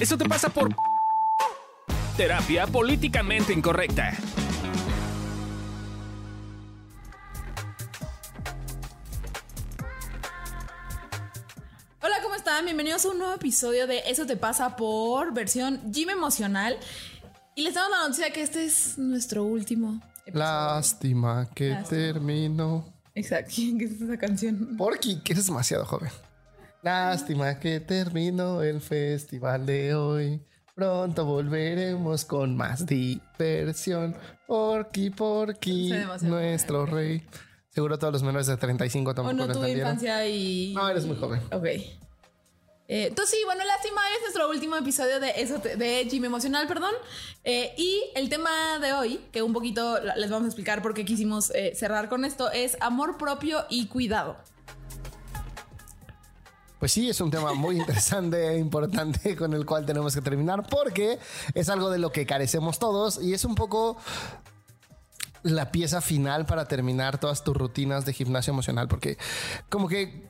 Eso te pasa por terapia políticamente incorrecta. Hola, ¿cómo están? Bienvenidos a un nuevo episodio de Eso te pasa por versión Gym Emocional. Y les damos la noticia que este es nuestro último. episodio. Lástima que Lástima. terminó. Exacto. ¿Quién es esa canción? Porky, que eres demasiado joven. Lástima que terminó el festival de hoy. Pronto volveremos con más diversión. Porky, Porky, nuestro rey. Seguro todos los menores de 35 O tampoco no lo tuve entendieron. infancia y. No, eres muy joven. Ok. Eh, entonces sí, bueno, lástima, es nuestro último episodio de eso de Gym Emocional, perdón. Eh, y el tema de hoy, que un poquito les vamos a explicar por qué quisimos eh, cerrar con esto, es amor propio y cuidado. Pues sí, es un tema muy interesante e importante con el cual tenemos que terminar porque es algo de lo que carecemos todos y es un poco la pieza final para terminar todas tus rutinas de gimnasio emocional porque como que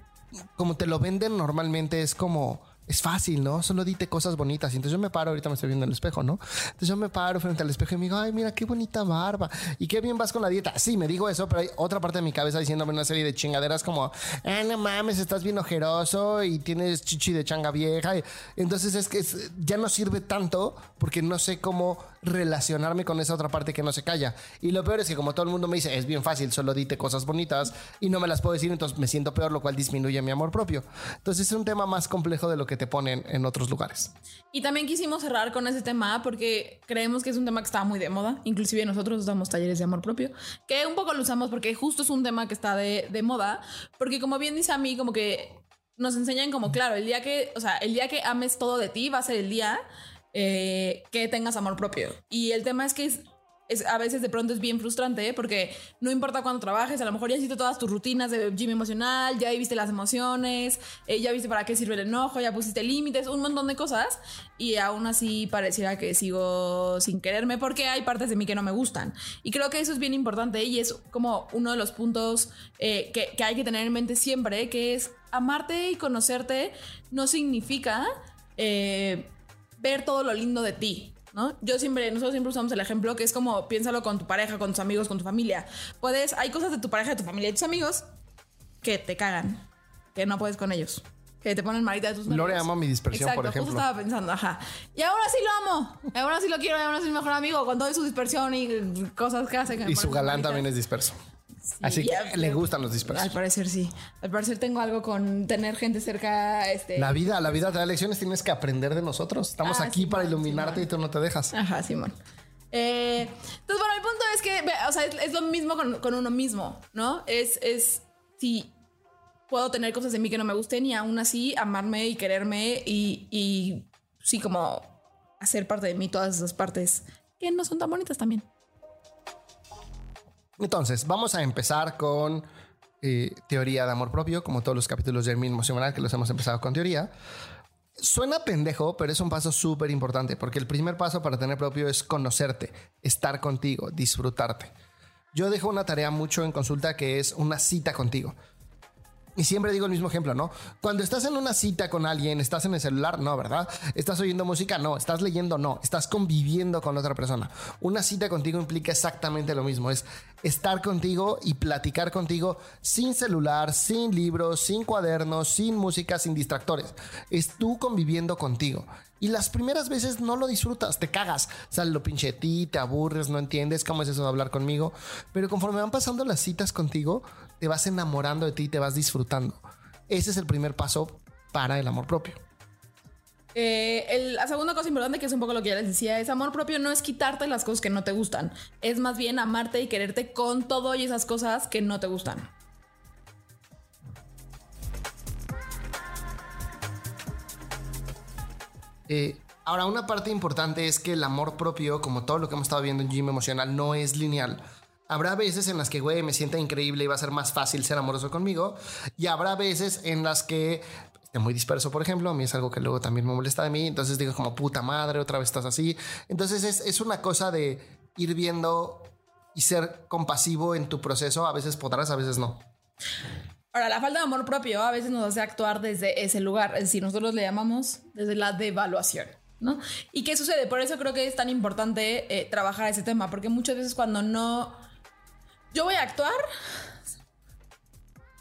como te lo venden normalmente es como es fácil, ¿no? Solo dite cosas bonitas. Y entonces yo me paro, ahorita me estoy viendo en el espejo, ¿no? Entonces yo me paro frente al espejo y me digo, ay, mira qué bonita barba. Y qué bien vas con la dieta. Sí, me digo eso, pero hay otra parte de mi cabeza diciéndome una serie de chingaderas como, ah, no mames, estás bien ojeroso y tienes chichi de changa vieja. Entonces es que ya no sirve tanto porque no sé cómo relacionarme con esa otra parte que no se calla. Y lo peor es que como todo el mundo me dice, es bien fácil, solo dite cosas bonitas y no me las puedo decir, entonces me siento peor, lo cual disminuye mi amor propio. Entonces es un tema más complejo de lo que te ponen en otros lugares. Y también quisimos cerrar con ese tema porque creemos que es un tema que está muy de moda. Inclusive nosotros damos talleres de amor propio, que un poco lo usamos porque justo es un tema que está de, de moda. Porque como bien dice a mí, como que nos enseñan como, claro, el día que, o sea, el día que ames todo de ti va a ser el día eh, que tengas amor propio. Y el tema es que es, a veces de pronto es bien frustrante ¿eh? porque no importa cuándo trabajes, a lo mejor ya hiciste todas tus rutinas de gym emocional, ya viste las emociones, eh, ya viste para qué sirve el enojo, ya pusiste límites, un montón de cosas y aún así pareciera que sigo sin quererme porque hay partes de mí que no me gustan. Y creo que eso es bien importante y es como uno de los puntos eh, que, que hay que tener en mente siempre, que es amarte y conocerte no significa... eh, ver todo lo lindo de ti. ¿No? Yo siempre, nosotros siempre usamos el ejemplo que es como piénsalo con tu pareja, con tus amigos, con tu familia. Puedes, hay cosas de tu pareja, de tu familia y tus amigos que te cagan, que no puedes con ellos, que te ponen marita de tus nervios. Lore ama mi dispersión, Exacto, por ejemplo. Justo estaba pensando, ajá. Y ahora sí lo amo, y ahora sí lo quiero, y ahora sí es mi mejor amigo con toda su dispersión y cosas que hace. que Y su galán también es disperso. Así que ya- le gustan los Al dispersos. parecer sí. Al parecer tengo algo con tener gente cerca. Este, La vida, la vida te da lecciones, tienes que aprender de nosotros. Estamos Ah, aquí sí, para man, iluminarte sí, y tú no te dejas. Ajá, Simón. Eh, entonces, bueno, el punto es que, o sea, es, es lo mismo con, con uno mismo, ¿no? Es, es si puedo tener cosas de mí que no me gusten y aún así amarme y quererme y, y sí, como hacer parte de mí todas esas partes que no son tan bonitas también. Entonces, vamos a empezar con eh, teoría de amor propio, como todos los capítulos de Mi Emocional que los hemos empezado con teoría. Suena pendejo, pero es un paso súper importante, porque el primer paso para tener propio es conocerte, estar contigo, disfrutarte. Yo dejo una tarea mucho en consulta que es una cita contigo. Y siempre digo el mismo ejemplo, ¿no? Cuando estás en una cita con alguien, estás en el celular, no, ¿verdad? Estás oyendo música, no. Estás leyendo, no. Estás conviviendo con otra persona. Una cita contigo implica exactamente lo mismo. Es estar contigo y platicar contigo sin celular, sin libros, sin cuadernos, sin música, sin distractores. Es tú conviviendo contigo. Y las primeras veces no lo disfrutas, te cagas, sale lo pinche de ti, te aburres, no entiendes cómo es eso de hablar conmigo. Pero conforme van pasando las citas contigo, te vas enamorando de ti, te vas disfrutando. Ese es el primer paso para el amor propio. Eh, la segunda cosa importante, que es un poco lo que ya les decía, es amor propio no es quitarte las cosas que no te gustan. Es más bien amarte y quererte con todo y esas cosas que no te gustan. Eh, ahora, una parte importante es que el amor propio, como todo lo que hemos estado viendo en Gym Emocional, no es lineal. Habrá veces en las que, güey, me sienta increíble y va a ser más fácil ser amoroso conmigo. Y habrá veces en las que esté muy disperso, por ejemplo. A mí es algo que luego también me molesta de mí. Entonces digo como, puta madre, otra vez estás así. Entonces es, es una cosa de ir viendo y ser compasivo en tu proceso. A veces podrás, a veces no. Ahora, la falta de amor propio a veces nos hace actuar desde ese lugar. Es decir, nosotros le llamamos desde la devaluación. ¿no? ¿Y qué sucede? Por eso creo que es tan importante eh, trabajar ese tema, porque muchas veces cuando no... Yo voy a actuar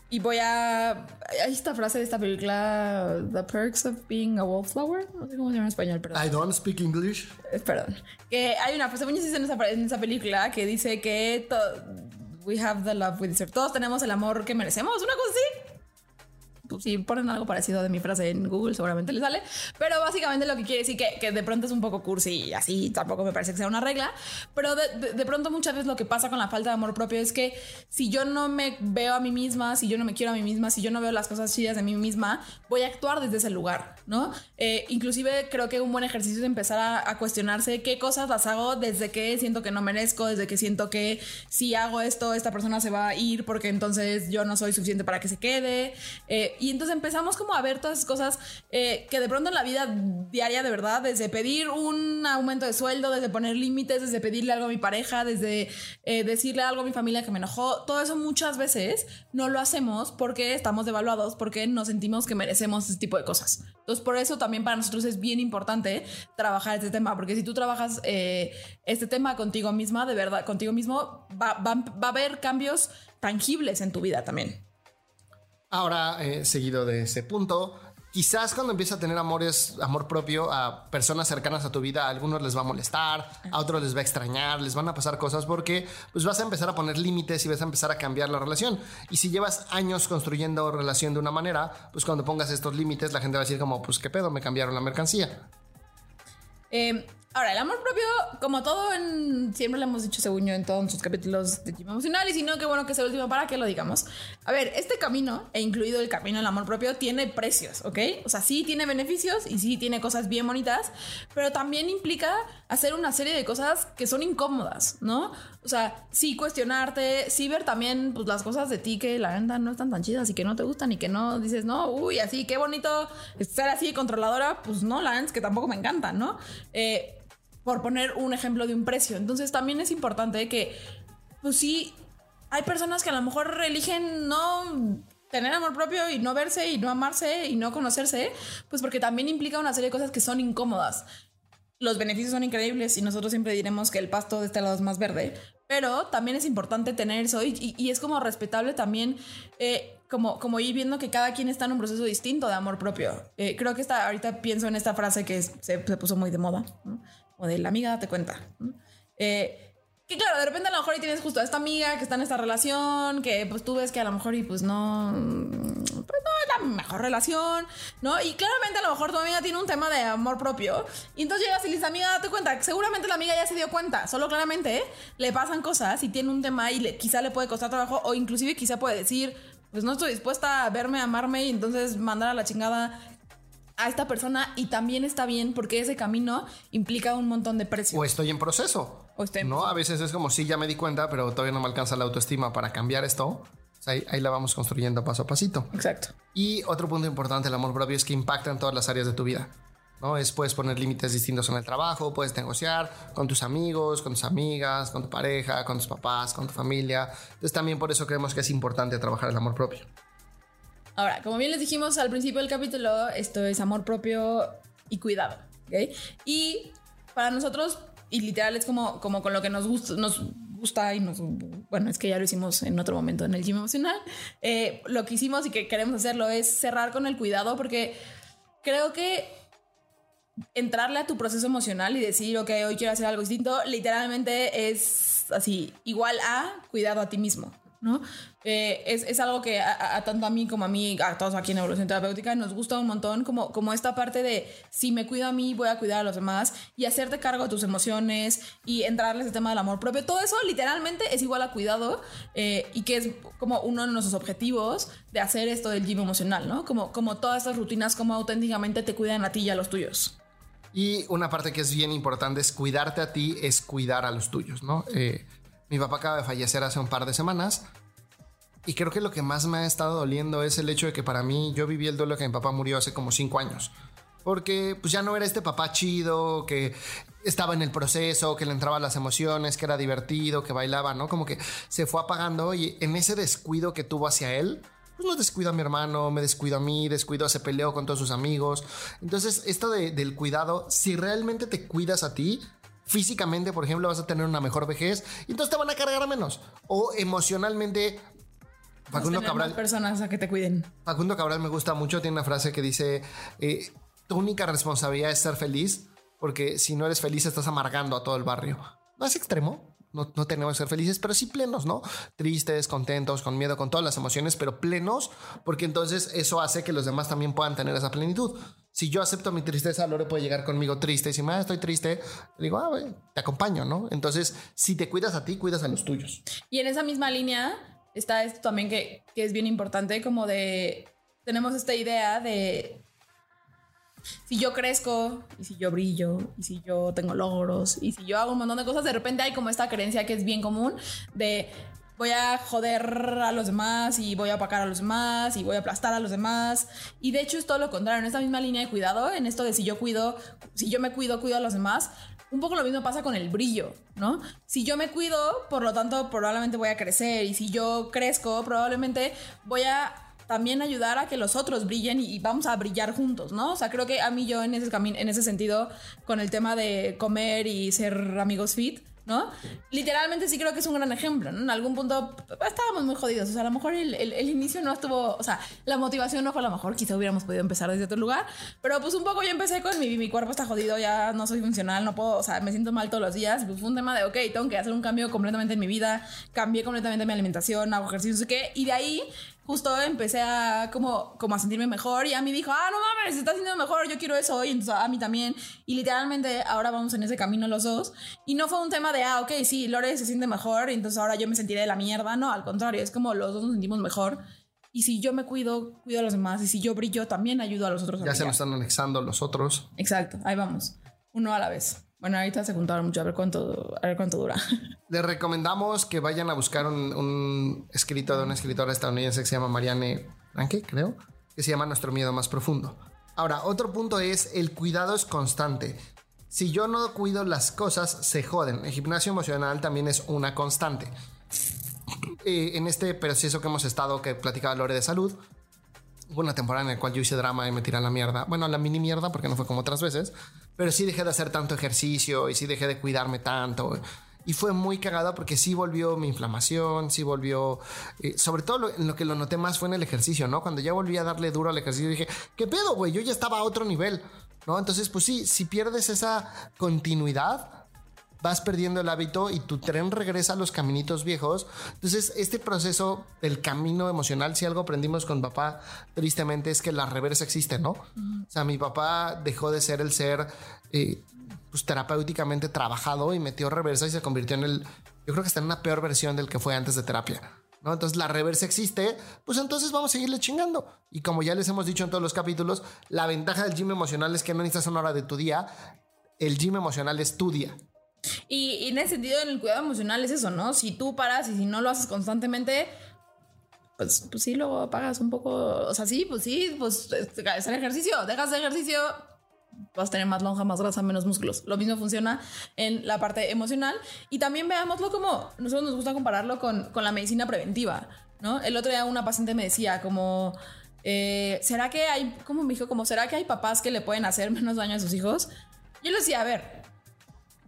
y voy a... Hay esta frase de esta película, The Perks of Being a Wallflower, no sé cómo se llama en español, pero... I don't speak English. Eh, Perdón. Que hay una frase muy en esa, en esa película que dice que to- we have the love we deserve. Todos tenemos el amor que merecemos, una cosa así. Pues, si ponen algo parecido de mi frase en Google, seguramente les sale. Pero básicamente lo que quiere decir que, que de pronto es un poco cursi y así tampoco me parece que sea una regla. Pero de, de- pronto muchas veces lo que pasa con la falta de amor propio es que si yo no me veo a mí misma, si yo no me quiero a mí misma, si yo no veo las cosas chidas de mí misma, voy a actuar desde ese lugar, ¿no? Eh, inclusive creo que un buen ejercicio es empezar a, a cuestionarse qué cosas las hago desde que siento que no merezco, desde que siento que si hago esto, esta persona se va a ir porque entonces yo no soy suficiente para que se quede. Eh, y entonces empezamos como a ver todas esas cosas eh, que de pronto en la vida diaria de verdad, desde pedir un aumento de sueldo, desde poner límites, desde pedirle algo a mi pareja, desde eh, decirle algo a mi familia que me enojó, todo eso muchas veces no lo hacemos porque estamos devaluados, porque nos sentimos que merecemos ese tipo de cosas. Entonces por eso también para nosotros es bien importante trabajar este tema, porque si tú trabajas eh, este tema contigo misma, de verdad, contigo mismo, va, va- va a haber cambios tangibles en tu vida también. Ahora, eh, seguido de ese punto, quizás cuando empiezas a tener amores, amor propio a personas cercanas a tu vida, a algunos les va a molestar, a otros les va a extrañar, les van a pasar cosas porque pues vas a empezar a poner límites y vas a empezar a cambiar la relación. Y si llevas años construyendo relación de una manera, pues cuando pongas estos límites, la gente va a decir como, pues qué pedo, me cambiaron la mercancía. Eh, ahora, el amor propio, como todo, en, siempre lo hemos dicho, según yo, en todos sus capítulos de Gym Emocional, y si no, qué bueno que sea el último para que lo digamos. A ver, este camino, e incluido el camino del amor propio, tiene precios, ¿ok? O sea, sí tiene beneficios y sí tiene cosas bien bonitas, pero también implica hacer una serie de cosas que son incómodas, ¿no? O sea, sí cuestionarte, sí ver también pues, las cosas de ti que la neta no están tan chidas y que no te gustan y que no dices, no, uy, así, qué bonito ser así controladora, pues no, la es que tampoco me encantan, ¿no? Eh, por poner un ejemplo de un precio. Entonces también es importante que, pues sí, hay personas que a lo mejor eligen no tener amor propio y no verse y no amarse y no conocerse, pues porque también implica una serie de cosas que son incómodas. Los beneficios son increíbles y nosotros siempre diremos que el pasto de este lado es más verde, pero también es importante tener eso y, y- es como respetable también eh, como, como ir viendo que cada quien está en un proceso distinto de amor propio. Eh, creo que esta, ahorita pienso en esta frase que es- se, se puso muy de moda, ¿no? o de la amiga date cuenta. Eh, que claro, de repente a lo mejor y tienes justo a esta amiga que está en esta relación, que pues tú ves que a lo mejor y pues no, pues no es la mejor relación, ¿no? Y claramente a lo mejor tu amiga tiene un tema de amor propio. Y entonces llegas y le dices, amiga, date cuenta, seguramente la amiga ya se dio cuenta, solo claramente le pasan cosas y tiene un tema y le- quizá le puede costar trabajo o inclusive quizá puede decir, pues no estoy dispuesta a verme, amarme y entonces mandar a la chingada a esta persona y también está bien porque ese camino implica un montón de precios. O estoy en proceso. O estoy en no, a veces es como, sí, ya me di cuenta, pero todavía no me alcanza la autoestima para cambiar esto. O sea, ahí, ahí la vamos construyendo paso a pasito. Exacto. Y otro punto importante del amor propio es que impacta en todas las áreas de tu vida. ¿No? Es, puedes poner límites distintos en el trabajo, puedes negociar con tus amigos, con tus amigas, con tu pareja, con tus papás, con tu familia. Entonces también por eso creemos que es importante trabajar el amor propio. Ahora, como bien les dijimos al principio del capítulo, esto es amor propio y cuidado. ¿ok? Y para nosotros, y literal es como, como con lo que nos gusta, nos gusta y nos... Bueno, es que ya lo hicimos en otro momento en el gym emocional. eh, lo que hicimos y que queremos hacerlo es cerrar con el cuidado porque creo que entrarle a tu proceso emocional y decir, ok, hoy quiero hacer algo distinto, literalmente es así, igual a cuidado a ti mismo, ¿no? Eh, es, es algo que a, tanto a mí como a mí, a todos aquí en Evolución Terapéutica, nos gusta un montón, como, como esta parte de si me cuido a mí, voy a cuidar a los demás y hacerte cargo de tus emociones y entrarles el tema del amor propio. Todo eso literalmente es igual a cuidado eh, y que es como uno de nuestros objetivos de hacer esto del gym emocional, ¿no? Como, como todas estas rutinas, como auténticamente te cuidan a ti y a los tuyos. Y una parte que es bien importante es cuidarte a ti, es cuidar a los tuyos, ¿no? Eh, mi papá acaba de fallecer hace un par de semanas y creo que lo que más me ha estado doliendo es el hecho de que para mí yo viví el duelo que mi papá murió hace como cinco años. Porque pues ya no era este papá chido, que estaba en el proceso, que le entraban las emociones, que era divertido, que bailaba, ¿no? Como que se fue apagando y en ese descuido que tuvo hacia él, pues no descuido a mi hermano, me descuido a mí, descuido, se peleó con todos sus amigos. Entonces, esto del cuidado, si realmente te cuidas a ti, físicamente, por ejemplo, vas a tener una mejor vejez y entonces te van a cargar menos. O emocionalmente, Facundo Cabral. personas a que te cuiden. Facundo Cabral me gusta mucho, tiene una frase que dice, eh, tu única responsabilidad es ser feliz, porque si no eres feliz estás amargando a todo el barrio. ¿No es extremo? No, tenemos que ser felices, pero sí plenos, ¿no? Tristes, contentos, con miedo, con todas las emociones, pero plenos, porque entonces eso hace que los demás también puedan tener esa plenitud. Si yo acepto mi tristeza, Lore puede llegar conmigo triste y si me ah, estoy triste, digo, ah, te acompaño, ¿no? Entonces, si te cuidas a ti, cuidas a los tuyos. Y en esa misma línea está esto también que, que es bien importante, como de, tenemos esta idea de si yo crezco y si yo brillo y si yo tengo logros y si yo hago un montón de cosas, de repente hay como esta creencia que es bien común de voy a joder a los demás y voy a apacar a los demás y voy a aplastar a los demás. Y de hecho es todo lo contrario, en esta misma línea de cuidado, en esto de si yo cuido, si yo me cuido, cuido a los demás. Un poco lo mismo pasa con el brillo, ¿no? Si yo me cuido, por lo tanto, probablemente voy a crecer. Y si yo crezco, probablemente voy a también ayudar a que los otros brillen y, vamos a brillar juntos, ¿no? O sea, creo que a mí yo en ese camino, en ese sentido, con el tema de comer y ser amigos fit, ¿no? Literalmente sí creo que es un gran ejemplo, ¿no? En algún punto estábamos muy jodidos, o sea, a lo mejor el, el, inicio no estuvo, o sea, la motivación no fue a lo mejor, quizá hubiéramos podido empezar desde otro lugar, pero pues un poco yo empecé con mi, mi cuerpo está jodido, ya no soy funcional, no puedo, o sea, me siento mal todos los días, pues fue un tema de, ok, tengo que hacer un cambio completamente en mi vida, cambié completamente mi alimentación, hago ejercicio, no sé qué, y de ahí justo empecé a como, como a sentirme mejor y a mí dijo, ah, no mames, se está haciendo mejor, yo quiero eso y entonces a mí también. Y literalmente ahora vamos en ese camino los dos. Y no fue un tema de, ah, ok, sí, Lore se siente mejor entonces ahora yo me sentiré de la mierda. No, al contrario, es como los dos nos sentimos mejor. Y si yo me cuido, cuido a los demás. Y si yo brillo, también ayudo a los otros. Ya se nos están anexando los otros. Exacto, ahí vamos. Uno a la vez. Bueno, ahorita se juntaron mucho, a ver cuánto, a ver cuánto dura. Les recomendamos que vayan a buscar un, escrito de una escritora estadounidense que se llama Marianne Franke, creo, que se llama Nuestro miedo más profundo. Ahora, otro punto es el cuidado es constante. Si yo no cuido las cosas, se joden. El gimnasio emocional también es una constante. Eh, en este proceso que hemos estado, que platicaba Lore de salud, hubo una temporada en la cual yo hice drama y me tiré la mierda. Bueno, la mini mierda, porque no fue como otras veces. Pero sí dejé de hacer tanto ejercicio y sí dejé de cuidarme tanto. Y fue muy cagado porque sí volvió mi inflamación, sí volvió... Eh, sobre todo lo, lo que lo noté más fue en el ejercicio, ¿no? Cuando ya volví a darle duro al ejercicio dije, ¿qué pedo, güey? Yo ya estaba a otro nivel, ¿no? Entonces, pues sí, si pierdes esa continuidad, vas perdiendo el hábito y tu tren regresa a los caminitos viejos. Entonces, este proceso del camino emocional, si algo aprendimos con papá, tristemente, es que la reversa existe, ¿no? O sea, mi papá dejó de ser el ser eh, pues, terapéuticamente trabajado y metió reversa y se convirtió en el, yo creo que está en una peor versión del que fue antes de terapia. ¿No? Entonces la reversa existe, pues entonces vamos a seguirle chingando. Y como ya les hemos dicho en todos los capítulos, la ventaja del gym emocional es que no necesitas una hora de tu día, el gym emocional es tu día. Y, en ese sentido, en el cuidado emocional es eso, ¿no? Si tú paras y si no lo haces constantemente, pues, pues sí, luego pagas un poco. O sea, sí, pues sí, pues es el ejercicio. Dejas de ejercicio, vas a tener más lonja, más grasa, menos músculos. Lo mismo funciona en la parte emocional. Y también veámoslo como, nosotros nos gusta compararlo con, con la medicina preventiva, ¿no? El otro día una paciente me decía como... Eh, ¿Será que hay, como me dijo, como, ¿será que hay papás que le pueden hacer menos daño a sus hijos? Yo le decía, a ver,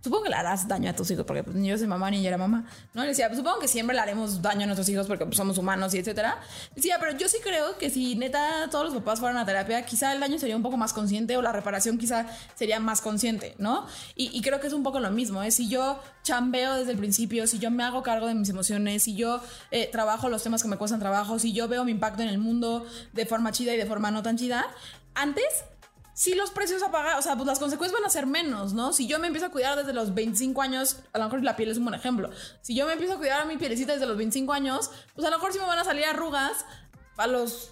supongo que le harás daño a tus hijos, porque pues, ni yo soy mamá ni ella era mamá, ¿no? Le decía, pues, supongo que siempre le haremos daño a nuestros hijos porque pues, somos humanos y etcétera. Decía, pero yo sí creo que si neta todos los papás fueran a terapia, quizá el daño sería un poco más consciente o la reparación quizá sería más consciente, ¿no? Y, creo que es un poco lo mismo, ¿eh? Si yo chambeo desde el principio, si yo me hago cargo de mis emociones, si yo eh, trabajo los temas que me cuestan trabajo, si yo veo mi impacto en el mundo de forma chida y de forma no tan chida, antes si los precios a o sea, pues las consecuencias van a ser menos, ¿no? Si yo me empiezo a cuidar desde los 25 años, a lo mejor la piel es un buen ejemplo. Si yo me empiezo a cuidar a mi pielecita desde los 25 años, pues a lo mejor sí me van a salir arrugas a los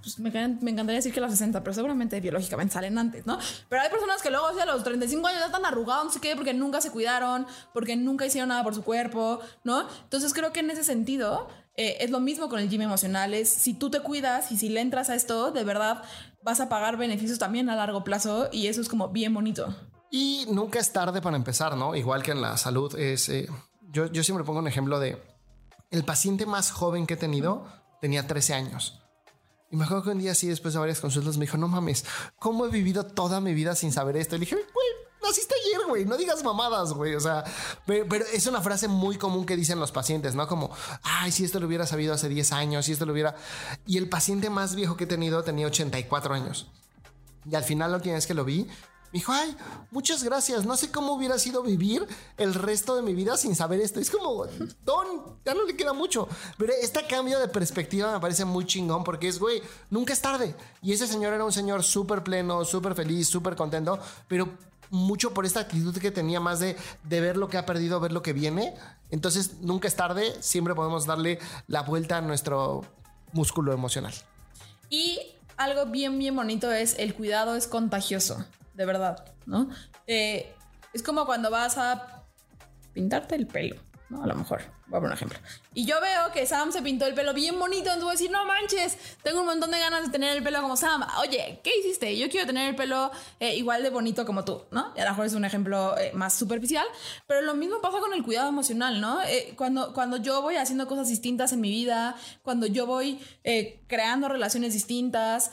pues me, encantaría decir que a los 60, pero seguramente biológicamente salen antes, ¿no? Pero hay personas que luego, o a los 35 años ya están arrugados, no sé qué, porque nunca se cuidaron, porque nunca hicieron nada por su cuerpo, ¿no? Entonces creo que en ese sentido eh, es lo mismo con el gym emocional, es si tú te cuidas y si le entras a esto, de verdad vas a pagar beneficios también a largo plazo y eso es como bien bonito. Y nunca es tarde para empezar, ¿no? Igual que en la salud es... Eh, yo, yo siempre pongo un ejemplo de el paciente más joven que he tenido tenía 13 años. Y me acuerdo que un día así, después de varias consultas, me dijo, no mames, ¿cómo he vivido toda mi vida sin saber esto? Y le dije, güey, naciste güey, no digas mamadas, güey. O sea, pero, pero, es una frase muy común que dicen los pacientes, ¿no? Como, ay, si esto lo hubiera sabido hace 10 años, si esto lo hubiera... Y el paciente más viejo que he tenido tenía 84 años. Y al final la última vez que lo vi, me dijo, ay, muchas gracias. No sé cómo hubiera sido vivir el resto de mi vida sin saber esto. Es como, Don, ya no le queda mucho. Pero este cambio de perspectiva me parece muy chingón porque es, güey, nunca es tarde. Y ese señor era un señor súper pleno, súper feliz, súper contento, pero mucho por esta actitud que tenía más de, de ver lo que ha perdido, ver lo que viene. Entonces, nunca es tarde. Siempre podemos darle la vuelta a nuestro músculo emocional. Y algo bien, bien bonito es el cuidado es contagioso de verdad, ¿no? Eh, es como cuando vas a pintarte el pelo, ¿no? A lo mejor, voy a poner un ejemplo. Y yo veo que Sam se pintó el pelo bien bonito, entonces voy a decir, no manches, tengo un montón de ganas de tener el pelo como Sam. Oye, ¿qué hiciste? Yo quiero tener el pelo eh, igual de bonito como tú, ¿no? Y a lo mejor es un ejemplo eh, más superficial, pero lo mismo pasa con el cuidado emocional, ¿no? cuando, cuando yo voy haciendo cosas distintas en mi vida, cuando yo voy creando relaciones distintas,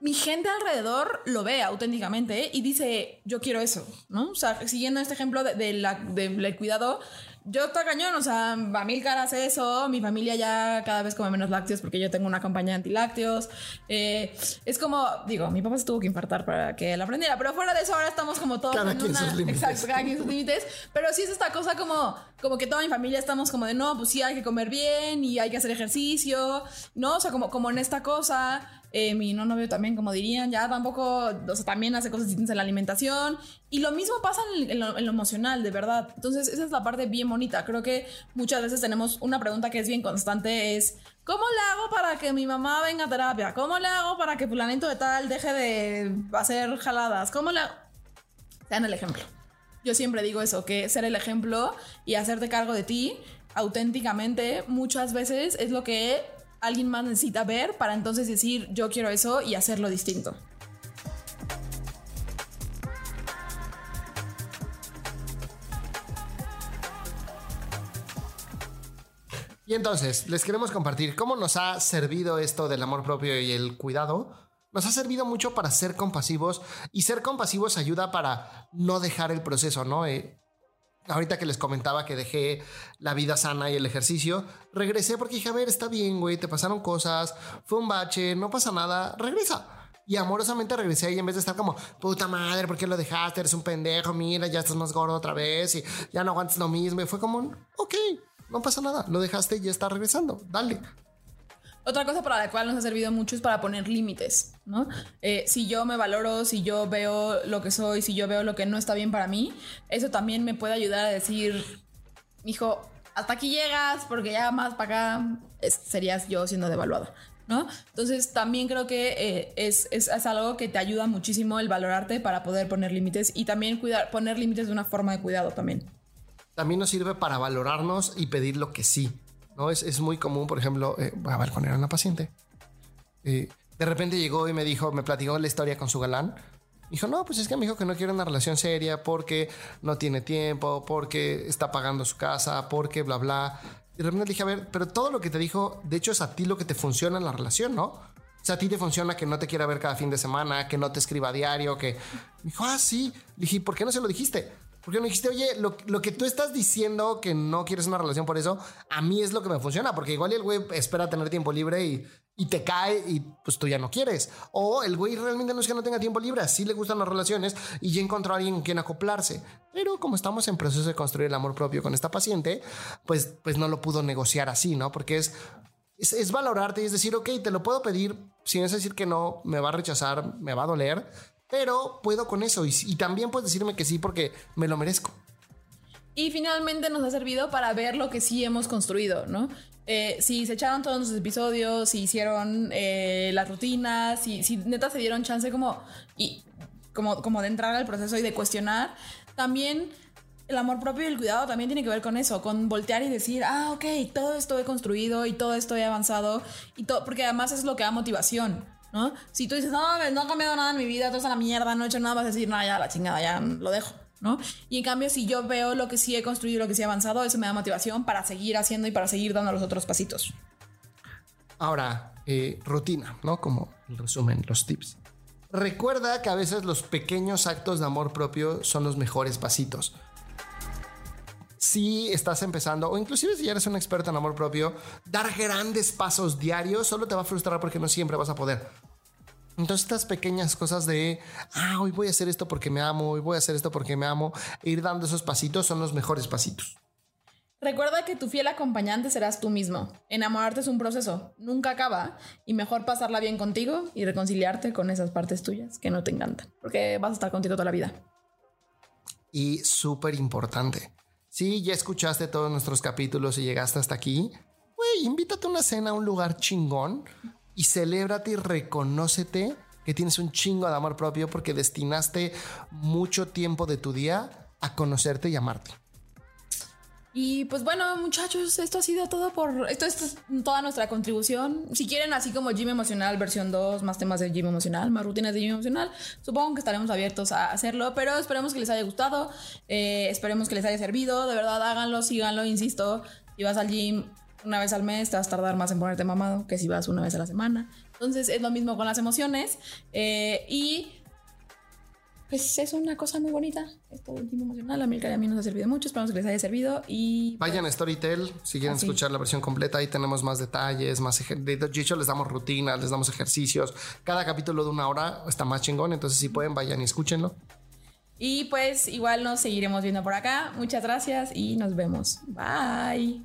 mi gente alrededor lo ve auténticamente ¿eh? y dice, yo quiero eso, ¿no? O sea, siguiendo este ejemplo de, la, del cuidado, yo estoy cañón, o sea, a mil caras eso, mi familia ya cada vez come menos lácteos porque yo tengo una compañía antilácteos. Eh, es como, digo, mi papá se tuvo que infartar para que él aprendiera, pero fuera de eso ahora estamos como todos cada en una... Sus límites. Exacto, cada quien sus límites. Pero sí es esta cosa como, como que toda mi familia estamos como de, no, pues sí hay que comer bien y hay que hacer ejercicio, ¿no? O sea, como, como en esta cosa eh, mi no novio también, como dirían, ya tampoco, o sea, también hace cosas distintas en la alimentación. Y lo mismo pasa en, lo, emocional, de verdad. Entonces, esa es la parte bien bonita. Creo que muchas veces tenemos una pregunta que es bien constante, es, ¿cómo le hago para que mi mamá venga a terapia? ¿Cómo le hago para que fulanito de tal deje de hacer jaladas? ¿Cómo le hago? Sean el ejemplo. Yo siempre digo eso, que ser el ejemplo y hacerte cargo de ti auténticamente muchas veces es lo que alguien más necesita ver para entonces decir yo quiero eso y hacerlo distinto. Y entonces, les queremos compartir cómo nos ha servido esto del amor propio y el cuidado. Nos ha servido mucho para ser compasivos y ser compasivos ayuda para no dejar el proceso, ¿no? Eh, ahorita que les comentaba que dejé la vida sana y el ejercicio, regresé porque dije, a ver, está bien, güey, te pasaron cosas, fue un bache, no pasa nada, regresa. Y amorosamente regresé y en vez de estar como, puta madre, ¿por qué lo dejaste? Eres un pendejo, mira, ya estás más gordo otra vez y ya no aguantas lo mismo. Y fue como, ok, no pasa nada, lo dejaste y ya está regresando, dale. Otra cosa para la cual nos ha servido mucho es para poner límites, ¿no? Eh, si yo me valoro, si yo veo lo que soy, si yo veo lo que no está bien para mí, eso también me puede ayudar a decir, hijo, hasta aquí llegas, porque ya más para acá serías yo siendo devaluada, ¿no? Entonces también creo que eh, es, es, es, algo que te ayuda muchísimo el valorarte para poder poner límites y también cuidar, poner límites de una forma de cuidado también. También nos sirve para valorarnos y pedir lo que sí. ¿No? Es, es muy común, por ejemplo, eh, a ver, cuando era una paciente, eh, de repente llegó y me dijo, me platicó la historia con su galán. Dijo, no, pues es que me dijo que no quiere una relación seria porque no tiene tiempo, porque está pagando su casa, porque bla, bla. Y de repente le dije, a ver, pero todo lo que te dijo, de hecho es a ti lo que te funciona en la relación, ¿no? O sea, a ti te funciona que no te quiera ver cada fin de semana, que no te escriba a diario, que... Me dijo, ah, sí. Le dije, ¿por qué no se lo dijiste? Porque me dijiste, oye, lo, que tú estás diciendo que no quieres una relación por eso, a mí es lo que me funciona, porque igual el güey espera tener tiempo libre y, y te cae y pues tú ya no quieres. O el güey realmente no es que no tenga tiempo libre, así le gustan las relaciones y ya encontró a alguien en quien acoplarse. Pero como estamos en proceso de construir el amor propio con esta paciente, pues, pues no lo pudo negociar así, ¿no? Porque es, es, es valorarte y es decir, ok, te lo puedo pedir, sin es decir que no, me va a rechazar, me va a doler pero puedo con eso y, también puedes decirme que sí porque me lo merezco. Y finalmente nos ha servido para ver lo que sí hemos construido, ¿no? Eh, si se echaron todos los episodios, si hicieron eh, las rutinas, si, si neta se dieron chance como, y, como, como de entrar al proceso y de cuestionar, también el amor propio y el cuidado también tiene que ver con eso, con voltear y decir, ah, ok, todo esto he construido y todo esto he avanzado, y todo, porque además es lo que da motivación. ¿No? Si tú dices, no, no he cambiado nada en mi vida, todo es a la mierda, no he hecho nada, vas a decir, no, ya la chingada, ya lo dejo, ¿no? Y en cambio, si yo veo lo que sí he construido, lo que sí he avanzado, eso me da motivación para seguir haciendo y para seguir dando los otros pasitos. Ahora, eh, rutina, ¿no? Como el resumen, los tips. Recuerda que a veces los pequeños actos de amor propio son los mejores pasitos. Si estás empezando, o inclusive si ya eres un experto en amor propio, dar grandes pasos diarios solo te va a frustrar porque no siempre vas a poder. Entonces estas pequeñas cosas de, ah, hoy voy a hacer esto porque me amo, hoy voy a hacer esto porque me amo, e ir dando esos pasitos son los mejores pasitos. Recuerda que tu fiel acompañante serás tú mismo. Enamorarte es un proceso, nunca acaba y mejor pasarla bien contigo y reconciliarte con esas partes tuyas que no te encantan, porque vas a estar contigo toda la vida. Y súper importante, si ya escuchaste todos nuestros capítulos y llegaste hasta aquí, güey, invítate a una cena a un lugar chingón y celébrate y reconócete que tienes un chingo de amor propio porque destinaste mucho tiempo de tu día a conocerte y amarte. Y pues bueno, muchachos, esto ha sido todo por. Esto, es toda nuestra contribución. Si quieren, así como Gym Emocional versión 2, más temas de Gym Emocional, más rutinas de Gym Emocional, supongo que estaremos abiertos a hacerlo, pero esperemos que les haya gustado. Eh, esperemos que les haya servido. De verdad, háganlo, síganlo, insisto. Si vas al gym una vez al mes, te vas a tardar más en ponerte mamado que si vas una vez a la semana. Entonces, es lo mismo con las emociones. Eh, y pues es una cosa muy bonita. Esto último emocional. A mí a mí nos ha servido mucho. Esperamos que les haya servido. Y pues, vayan a Storytel si quieren escuchar la versión completa. Ahí tenemos más detalles, más de hecho les damos rutinas, les damos ejercicios. Cada capítulo de una hora está más chingón. Entonces, si pueden, vayan y escúchenlo. Y pues igual nos seguiremos viendo por acá. Muchas gracias y nos vemos. Bye.